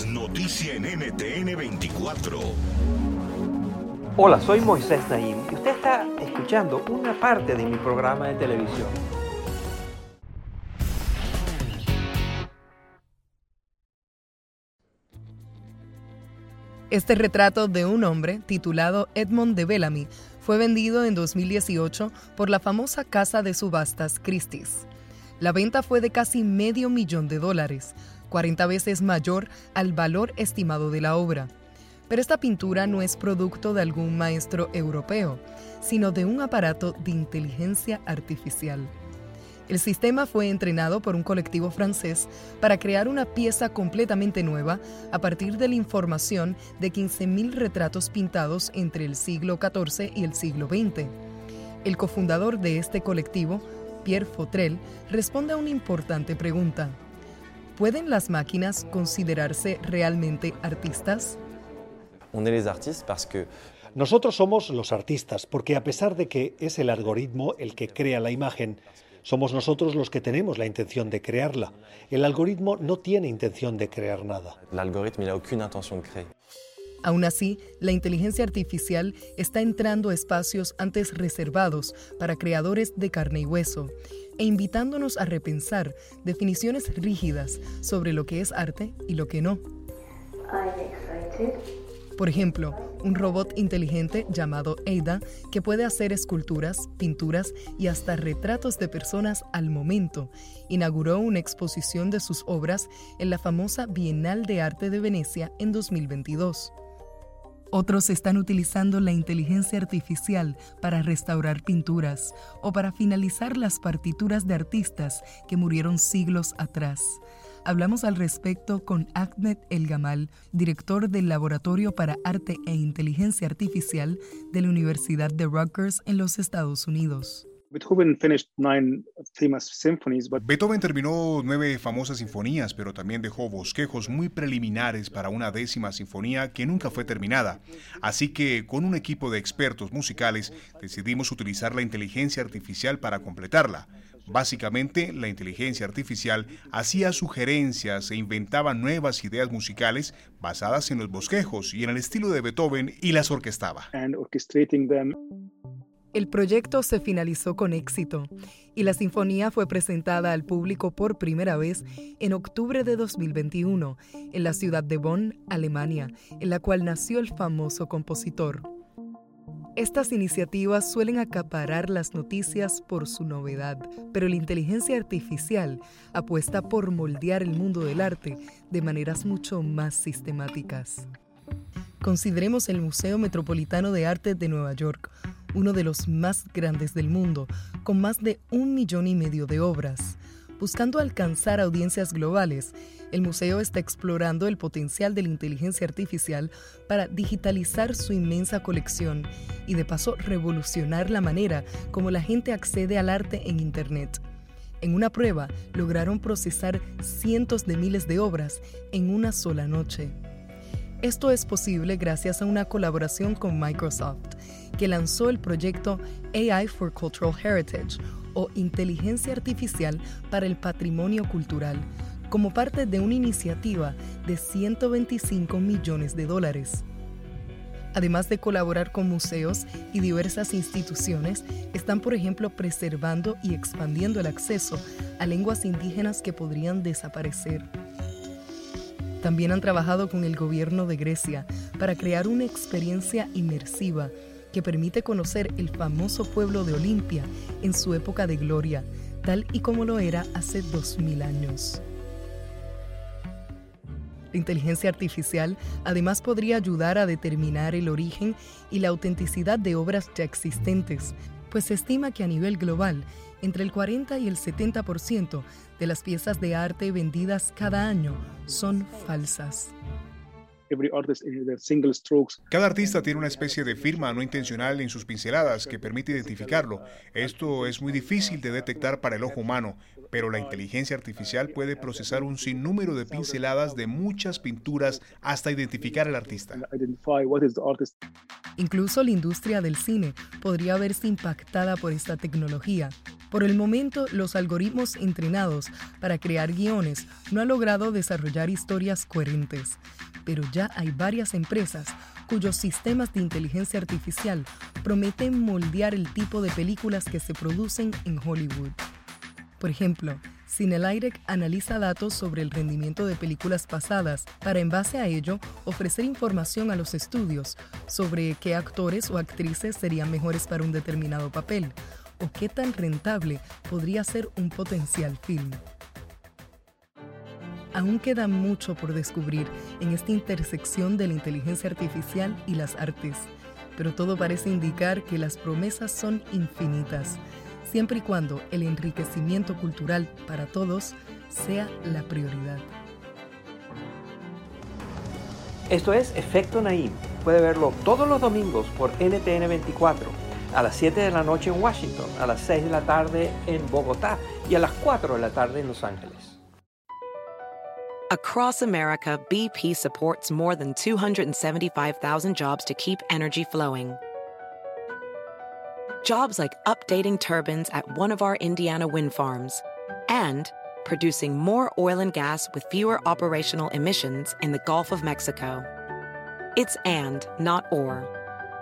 Es noticia en NTN 24. Hola, soy Moisés Naim y usted está escuchando una parte de mi programa de televisión. Este retrato de un hombre, titulado Edmond de Bellamy, fue vendido en 2018 por la famosa casa de subastas Christie's. La venta fue de casi medio millón de dólares, 40 veces mayor al valor estimado de la obra. Pero esta pintura no es producto de algún maestro europeo, sino de un aparato de inteligencia artificial. El sistema fue entrenado por un colectivo francés para crear una pieza completamente nueva a partir de la información de 15.000 retratos pintados entre el siglo XIV y el siglo XX. El cofundador de este colectivo, Pierre Fautrel, responde a una importante pregunta. ¿Pueden las máquinas considerarse realmente artistas? Nosotros somos los artistas porque a pesar de que es el algoritmo el que crea la imagen, somos nosotros los que tenemos la intención de crearla. El algoritmo no tiene intención de crear nada. Aún así, la inteligencia artificial está entrando a espacios antes reservados para creadores de carne y hueso e invitándonos a repensar definiciones rígidas sobre lo que es arte y lo que no. Por ejemplo, un robot inteligente llamado Ada que puede hacer esculturas, pinturas y hasta retratos de personas al momento, inauguró una exposición de sus obras en la famosa Bienal de Arte de Venecia en 2022. Otros están utilizando la inteligencia artificial para restaurar pinturas o para finalizar las partituras de artistas que murieron siglos atrás. Hablamos al respecto con Ahmed El Gamal, director del Laboratorio para Arte e Inteligencia Artificial de la Universidad de Rutgers en los Estados Unidos. Beethoven terminó nueve famosas sinfonías, pero también dejó bosquejos muy preliminares para una décima sinfonía que nunca fue terminada. Así que, con un equipo de expertos musicales, decidimos utilizar la inteligencia artificial para completarla. Básicamente, la inteligencia artificial hacía sugerencias e inventaba nuevas ideas musicales basadas en los bosquejos y en el estilo de Beethoven y las orquestaba. El proyecto se finalizó con éxito y la sinfonía fue presentada al público por primera vez en octubre de 2021 en la ciudad de Bonn, Alemania, en la cual nació el famoso compositor. Estas iniciativas suelen acaparar las noticias por su novedad, pero la inteligencia artificial apuesta por moldear el mundo del arte de maneras mucho más sistemáticas. Consideremos el Museo Metropolitano de Arte de Nueva York, uno de los más grandes del mundo, con más de un millón y medio de obras. Buscando alcanzar audiencias globales, el museo está explorando el potencial de la inteligencia artificial para digitalizar su inmensa colección y de paso revolucionar la manera como la gente accede al arte en Internet. En una prueba lograron procesar cientos de miles de obras en una sola noche. Esto es posible gracias a una colaboración con Microsoft, que lanzó el proyecto AI for Cultural Heritage o Inteligencia Artificial para el Patrimonio Cultural, como parte de una iniciativa de 125 millones de dólares. Además de colaborar con museos y diversas instituciones, están, por ejemplo, preservando y expandiendo el acceso a lenguas indígenas que podrían desaparecer. También han trabajado con el gobierno de Grecia para crear una experiencia inmersiva que permite conocer el famoso pueblo de Olimpia en su época de gloria, tal y como lo era hace 2000 años. La inteligencia artificial además podría ayudar a determinar el origen y la autenticidad de obras ya existentes, pues se estima que a nivel global, entre el 40 y el 70% de las piezas de arte vendidas cada año son falsas. Cada artista tiene una especie de firma no intencional en sus pinceladas que permite identificarlo. Esto es muy difícil de detectar para el ojo humano, pero la inteligencia artificial puede procesar un sinnúmero de pinceladas de muchas pinturas hasta identificar al artista. Incluso la industria del cine podría verse impactada por esta tecnología. Por el momento, los algoritmos entrenados para crear guiones no han logrado desarrollar historias coherentes, pero ya hay varias empresas cuyos sistemas de inteligencia artificial prometen moldear el tipo de películas que se producen en Hollywood. Por ejemplo, Cinelairec analiza datos sobre el rendimiento de películas pasadas para en base a ello ofrecer información a los estudios sobre qué actores o actrices serían mejores para un determinado papel, o qué tan rentable podría ser un potencial film. Aún queda mucho por descubrir en esta intersección de la inteligencia artificial y las artes, pero todo parece indicar que las promesas son infinitas, siempre y cuando el enriquecimiento cultural para todos sea la prioridad. Esto es Efecto Naim. Puede verlo todos los domingos por NTN 24 a las 7 de la noche en Washington, a las 6 de la tarde en Bogotá y a las 4 de la tarde en Los Ángeles. Across America, BP supports more than 275,000 jobs to keep energy flowing. Jobs like updating turbines at one of our Indiana wind farms and producing more oil and gas with fewer operational emissions in the Gulf of Mexico. It's and, not or.